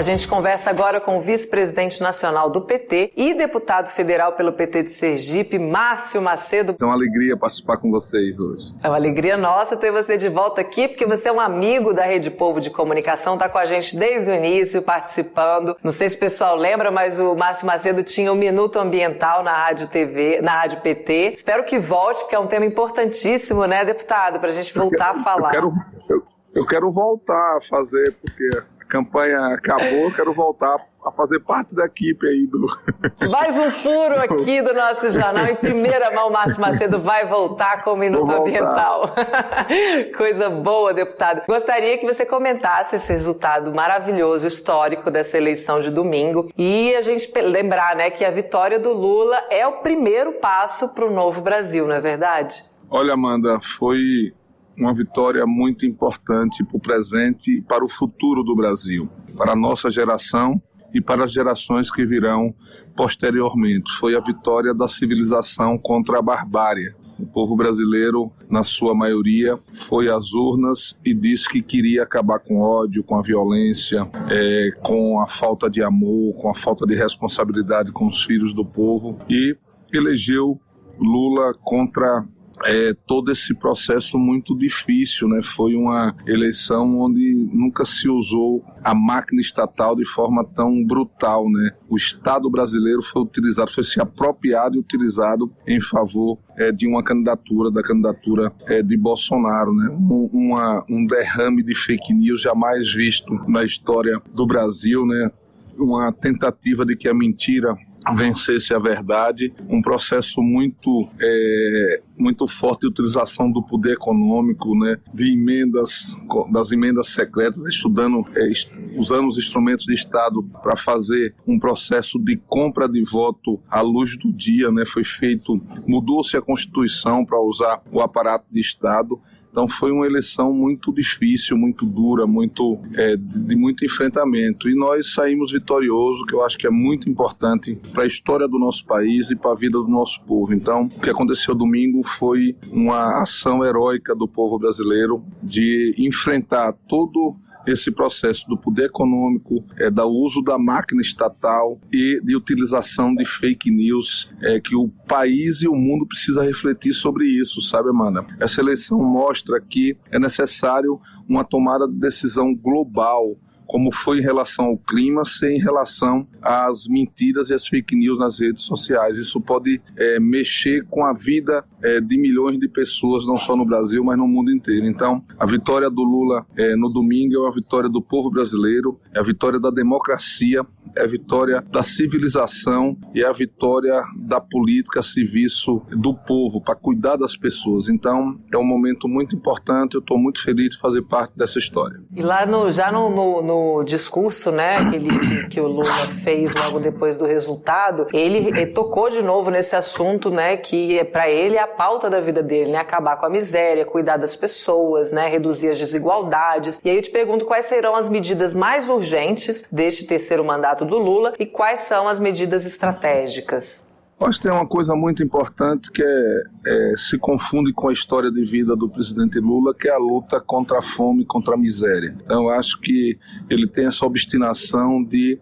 A gente conversa agora com o vice-presidente nacional do PT e deputado federal pelo PT de Sergipe, Márcio Macedo. É uma alegria participar com vocês hoje. É uma alegria nossa ter você de volta aqui, porque você é um amigo da Rede Povo de Comunicação, está com a gente desde o início, participando. Não sei se o pessoal lembra, mas o Márcio Macedo tinha o um Minuto Ambiental na Rádio TV, na Rádio PT. Espero que volte, porque é um tema importantíssimo, né, deputado, para a gente voltar quero, a falar. Eu quero, eu, eu quero voltar a fazer, porque campanha acabou, quero voltar a fazer parte da equipe aí do. Mais um furo aqui do nosso jornal. Em primeira mão, Márcio Macedo vai voltar com o Minuto Ambiental. Coisa boa, deputado. Gostaria que você comentasse esse resultado maravilhoso, histórico dessa eleição de domingo. E a gente lembrar né, que a vitória do Lula é o primeiro passo para o novo Brasil, não é verdade? Olha, Amanda, foi uma vitória muito importante para o presente e para o futuro do Brasil, para a nossa geração e para as gerações que virão posteriormente. Foi a vitória da civilização contra a barbárie. O povo brasileiro, na sua maioria, foi às urnas e disse que queria acabar com ódio, com a violência, é, com a falta de amor, com a falta de responsabilidade com os filhos do povo e elegeu Lula contra é, todo esse processo muito difícil, né? Foi uma eleição onde nunca se usou a máquina estatal de forma tão brutal, né? O Estado brasileiro foi utilizado, foi se apropriado e utilizado em favor é, de uma candidatura, da candidatura é, de Bolsonaro, né? Um, uma, um derrame de fake news jamais visto na história do Brasil, né? Uma tentativa de que a mentira vencesse a verdade, um processo muito é, muito forte de utilização do poder econômico, né, de emendas das emendas secretas, estudando é, usando os instrumentos de Estado para fazer um processo de compra de voto à luz do dia, né, foi feito mudou-se a constituição para usar o aparato de Estado então foi uma eleição muito difícil, muito dura, muito é, de muito enfrentamento. E nós saímos vitoriosos, que eu acho que é muito importante para a história do nosso país e para a vida do nosso povo. Então, o que aconteceu domingo foi uma ação heróica do povo brasileiro de enfrentar todo esse processo do poder econômico, é, do uso da máquina estatal e de utilização de fake news, é, que o país e o mundo precisa refletir sobre isso, sabe, Amanda? Essa eleição mostra que é necessário uma tomada de decisão global como foi em relação ao clima, sem em relação às mentiras e às fake news nas redes sociais. Isso pode é, mexer com a vida é, de milhões de pessoas, não só no Brasil, mas no mundo inteiro. Então, a vitória do Lula é, no domingo é a vitória do povo brasileiro, é a vitória da democracia, é a vitória da civilização e é a vitória da política serviço do povo, para cuidar das pessoas. Então, é um momento muito importante, eu estou muito feliz de fazer parte dessa história. E lá no, já no, no, no discurso, né, que, ele, que, que, o Lula fez logo depois do resultado, ele, ele tocou de novo nesse assunto, né, que é para ele é a pauta da vida dele, né, acabar com a miséria, cuidar das pessoas, né, reduzir as desigualdades. E aí eu te pergunto quais serão as medidas mais urgentes deste terceiro mandato do Lula e quais são as medidas estratégicas. Acho que tem uma coisa muito importante que é, é, se confunde com a história de vida do presidente Lula, que é a luta contra a fome, contra a miséria. Então, acho que ele tem essa obstinação de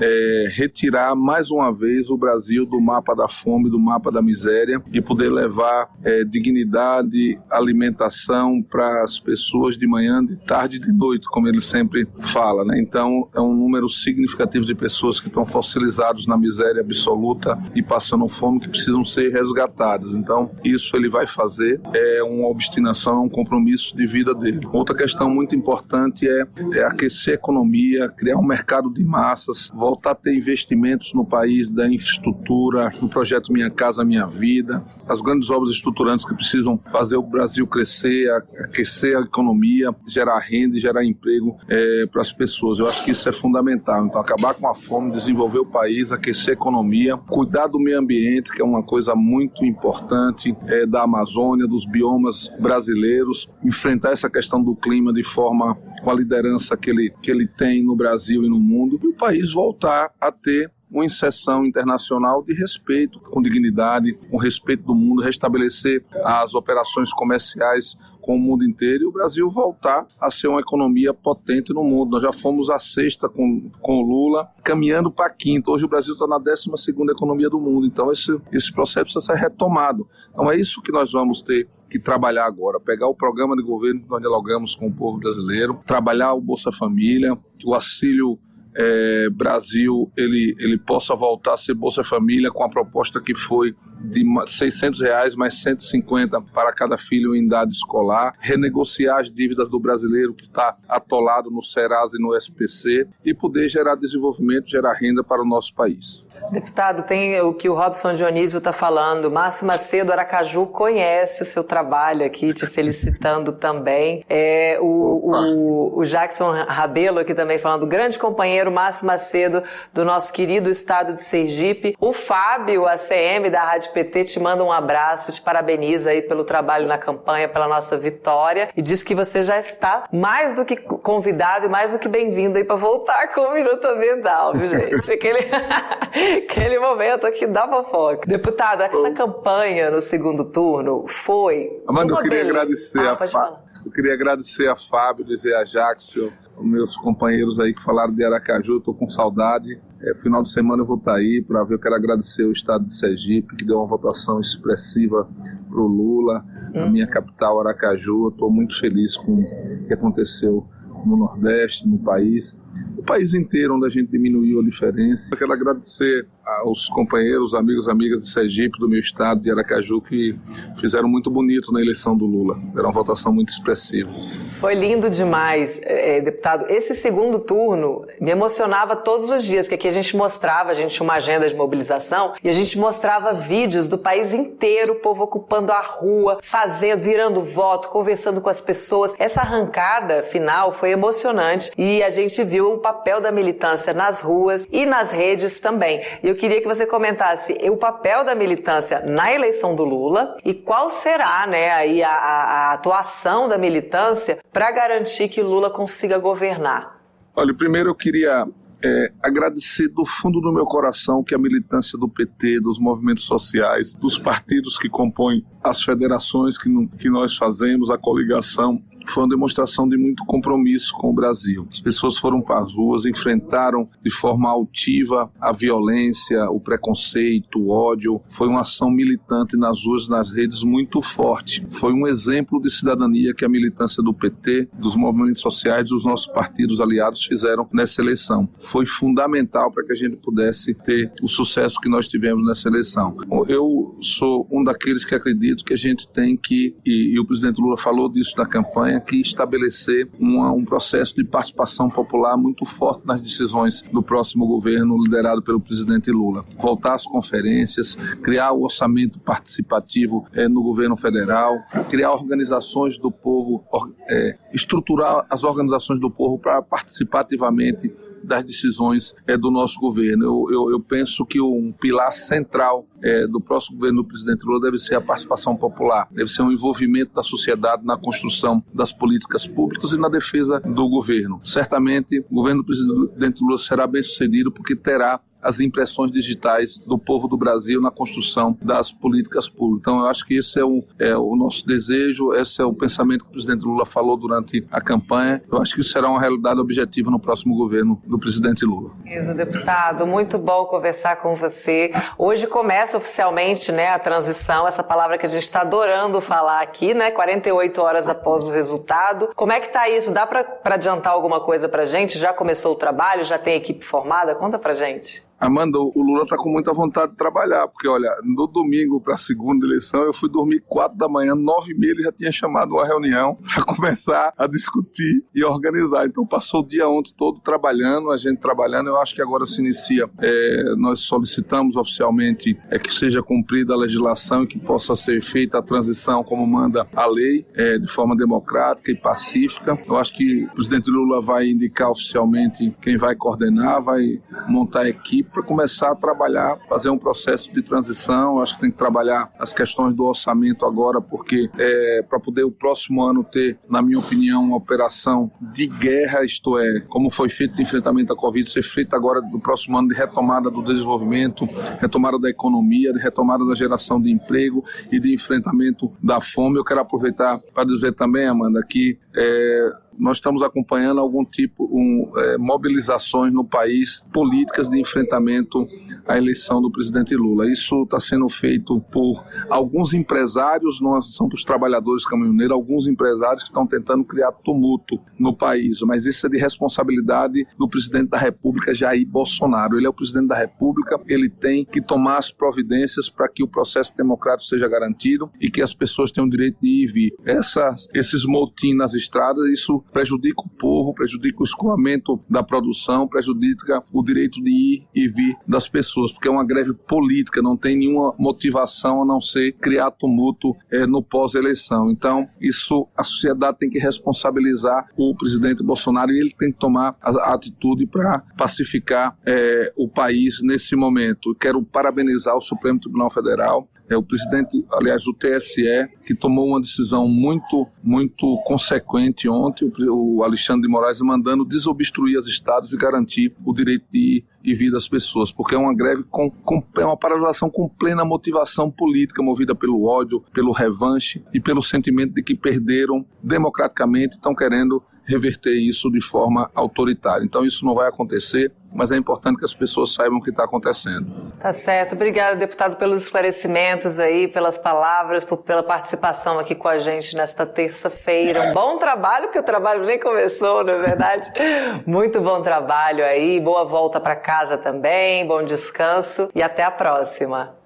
é, retirar mais uma vez o Brasil do mapa da fome, do mapa da miséria e poder levar é, dignidade, alimentação para as pessoas de manhã, de tarde e de noite, como ele sempre fala. Né? Então, é um número significativo de pessoas que estão fossilizados na miséria absoluta e passando passando fome que precisam ser resgatadas. Então, isso ele vai fazer, é uma obstinação, é um compromisso de vida dele. Outra questão muito importante é, é aquecer a economia, criar um mercado de massas, voltar a ter investimentos no país da infraestrutura, no projeto Minha Casa Minha Vida, as grandes obras estruturantes que precisam fazer o Brasil crescer, aquecer a economia, gerar renda e gerar emprego é, para as pessoas. Eu acho que isso é fundamental. Então, acabar com a fome, desenvolver o país, aquecer a economia, cuidar do meio ambiente ambiente, que é uma coisa muito importante é, da Amazônia, dos biomas brasileiros, enfrentar essa questão do clima de forma com a liderança que ele, que ele tem no Brasil e no mundo, e o país voltar a ter uma inserção internacional de respeito, com dignidade, com respeito do mundo, restabelecer as operações comerciais com o mundo inteiro e o Brasil voltar a ser uma economia potente no mundo. Nós já fomos a sexta com, com o Lula, caminhando para a quinta. Hoje o Brasil está na décima segunda economia do mundo. Então esse, esse processo precisa ser retomado. Então é isso que nós vamos ter que trabalhar agora, pegar o programa de governo que nós dialogamos com o povo brasileiro, trabalhar o Bolsa Família, o auxílio é, Brasil ele, ele possa voltar a ser Bolsa Família com a proposta que foi de 600 reais mais 150 para cada filho em idade escolar, renegociar as dívidas do brasileiro que está atolado no Serasa e no SPC e poder gerar desenvolvimento, gerar renda para o nosso país. Deputado, tem o que o Robson Dionísio está falando. Márcio Macedo Aracaju conhece o seu trabalho aqui, te felicitando também. É, o, o, o, Jackson Rabelo aqui também falando, grande companheiro Márcio Macedo do nosso querido estado de Sergipe. O Fábio, ACM da Rádio PT, te manda um abraço, te parabeniza aí pelo trabalho na campanha, pela nossa vitória e diz que você já está mais do que convidado e mais do que bem-vindo aí para voltar com o Minuto Ambiental, viu, gente? Aquele... Aquele momento que dá fofoca. Deputado, essa campanha no segundo turno foi. Amanda, eu queria agradecer ah, a Fábio. Eu queria agradecer a Fábio, dizer a Jackson, os meus companheiros aí que falaram de Aracaju, estou com saudade. É, final de semana eu vou estar tá aí para ver. Eu quero agradecer o estado de Sergipe, que deu uma votação expressiva para o Lula, hum. na minha capital, Aracaju. Estou muito feliz com o que aconteceu no Nordeste, no país o país inteiro onde a gente diminuiu a diferença. Eu quero agradecer aos companheiros, amigos, amigas de Sergipe, do meu estado, de Aracaju, que fizeram muito bonito na eleição do Lula. Era uma votação muito expressiva. Foi lindo demais, é, deputado. Esse segundo turno me emocionava todos os dias, porque aqui a gente mostrava, a gente tinha uma agenda de mobilização, e a gente mostrava vídeos do país inteiro, o povo ocupando a rua, fazendo, virando voto, conversando com as pessoas. Essa arrancada final foi emocionante e a gente viu o papel da militância nas ruas e nas redes também. E eu queria que você comentasse o papel da militância na eleição do Lula e qual será, né, aí a, a atuação da militância para garantir que Lula consiga governar. Olha, primeiro eu queria é, agradecer do fundo do meu coração que a militância do PT, dos movimentos sociais, dos partidos que compõem as federações que, que nós fazemos, a coligação, foi uma demonstração de muito compromisso com o Brasil. As pessoas foram para as ruas, enfrentaram de forma altiva a violência, o preconceito, o ódio. Foi uma ação militante nas ruas, nas redes muito forte. Foi um exemplo de cidadania que a militância do PT, dos movimentos sociais, dos nossos partidos aliados fizeram nessa eleição. Foi fundamental para que a gente pudesse ter o sucesso que nós tivemos nessa eleição. Eu sou um daqueles que acredito que a gente tem que, e, e o presidente Lula falou disso na campanha, que estabelecer uma, um processo de participação popular muito forte nas decisões do próximo governo liderado pelo presidente Lula. Voltar às conferências, criar o orçamento participativo é, no governo federal, criar organizações do povo, é, estruturar as organizações do povo para participar ativamente das decisões é, do nosso governo. Eu, eu, eu, penso que um pilar central do próximo governo do presidente Lula deve ser a participação popular, deve ser um envolvimento da sociedade na construção das políticas públicas e na defesa do governo. Certamente, o governo do presidente Lula será bem sucedido porque terá as impressões digitais do povo do Brasil na construção das políticas públicas. Então, eu acho que esse é o, é o nosso desejo, esse é o pensamento que o presidente Lula falou durante a campanha. Eu acho que isso será uma realidade objetiva no próximo governo do presidente Lula. Isso, deputado, muito bom conversar com você. Hoje começa oficialmente né, a transição, essa palavra que a gente está adorando falar aqui, né? 48 horas após o resultado. Como é que está isso? Dá para adiantar alguma coisa para gente? Já começou o trabalho? Já tem equipe formada? Conta para gente. Amanda, o Lula está com muita vontade de trabalhar, porque olha, no domingo para a segunda eleição eu fui dormir quatro da manhã, nove e meia ele já tinha chamado uma reunião para começar a discutir e organizar. Então passou o dia ontem todo trabalhando, a gente trabalhando. Eu acho que agora se inicia. É, nós solicitamos oficialmente é, que seja cumprida a legislação e que possa ser feita a transição como manda a lei, é, de forma democrática e pacífica. Eu acho que o presidente Lula vai indicar oficialmente quem vai coordenar, vai montar a equipe para começar a trabalhar, fazer um processo de transição. Acho que tem que trabalhar as questões do orçamento agora, porque é, para poder o próximo ano ter, na minha opinião, uma operação de guerra, isto é, como foi feito de enfrentamento à Covid, ser feito agora no próximo ano de retomada do desenvolvimento, retomada da economia, de retomada da geração de emprego e de enfrentamento da fome. Eu quero aproveitar para dizer também, Amanda, que é, nós estamos acompanhando algum tipo um, é, mobilizações no país políticas de enfrentamento à eleição do presidente Lula. Isso está sendo feito por alguns empresários, não são dos trabalhadores caminhoneiros, alguns empresários que estão tentando criar tumulto no país. Mas isso é de responsabilidade do presidente da República, Jair Bolsonaro. Ele é o presidente da República, ele tem que tomar as providências para que o processo democrático seja garantido e que as pessoas tenham o direito de ir e vir. Essa, esses motins nas estradas, isso prejudica o povo, prejudica o escoamento da produção, prejudica o direito de ir e vir das pessoas, porque é uma greve política, não tem nenhuma motivação a não ser criar tumulto é, no pós-eleição. Então, isso a sociedade tem que responsabilizar o presidente Bolsonaro e ele tem que tomar a, atitude para pacificar é, o país nesse momento. Quero parabenizar o Supremo Tribunal Federal, é o presidente, aliás, o TSE, que tomou uma decisão muito, muito consequente ontem, o Alexandre de Moraes mandando desobstruir as estados e garantir o direito de ir e das pessoas, porque é uma greve com, com é uma paralisação com plena motivação política, movida pelo ódio, pelo revanche e pelo sentimento de que perderam democraticamente, estão querendo reverter isso de forma autoritária. Então isso não vai acontecer, mas é importante que as pessoas saibam o que está acontecendo. Tá certo. Obrigada, deputado, pelos esclarecimentos aí, pelas palavras, por, pela participação aqui com a gente nesta terça-feira. Um bom trabalho, porque o trabalho nem começou, não é verdade? Muito bom trabalho aí, boa volta para casa também, bom descanso e até a próxima.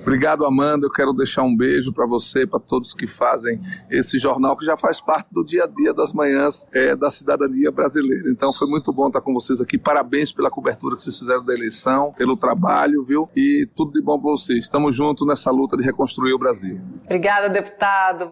Obrigado, Amanda. Eu quero deixar um beijo para você, para todos que fazem esse jornal, que já faz parte do dia a dia das manhãs é, da cidadania brasileira. Então foi muito bom estar com vocês aqui. Parabéns pela cobertura que vocês fizeram da eleição, pelo trabalho, viu? E tudo de bom para vocês. Estamos juntos nessa luta de reconstruir o Brasil. Obrigada, deputado.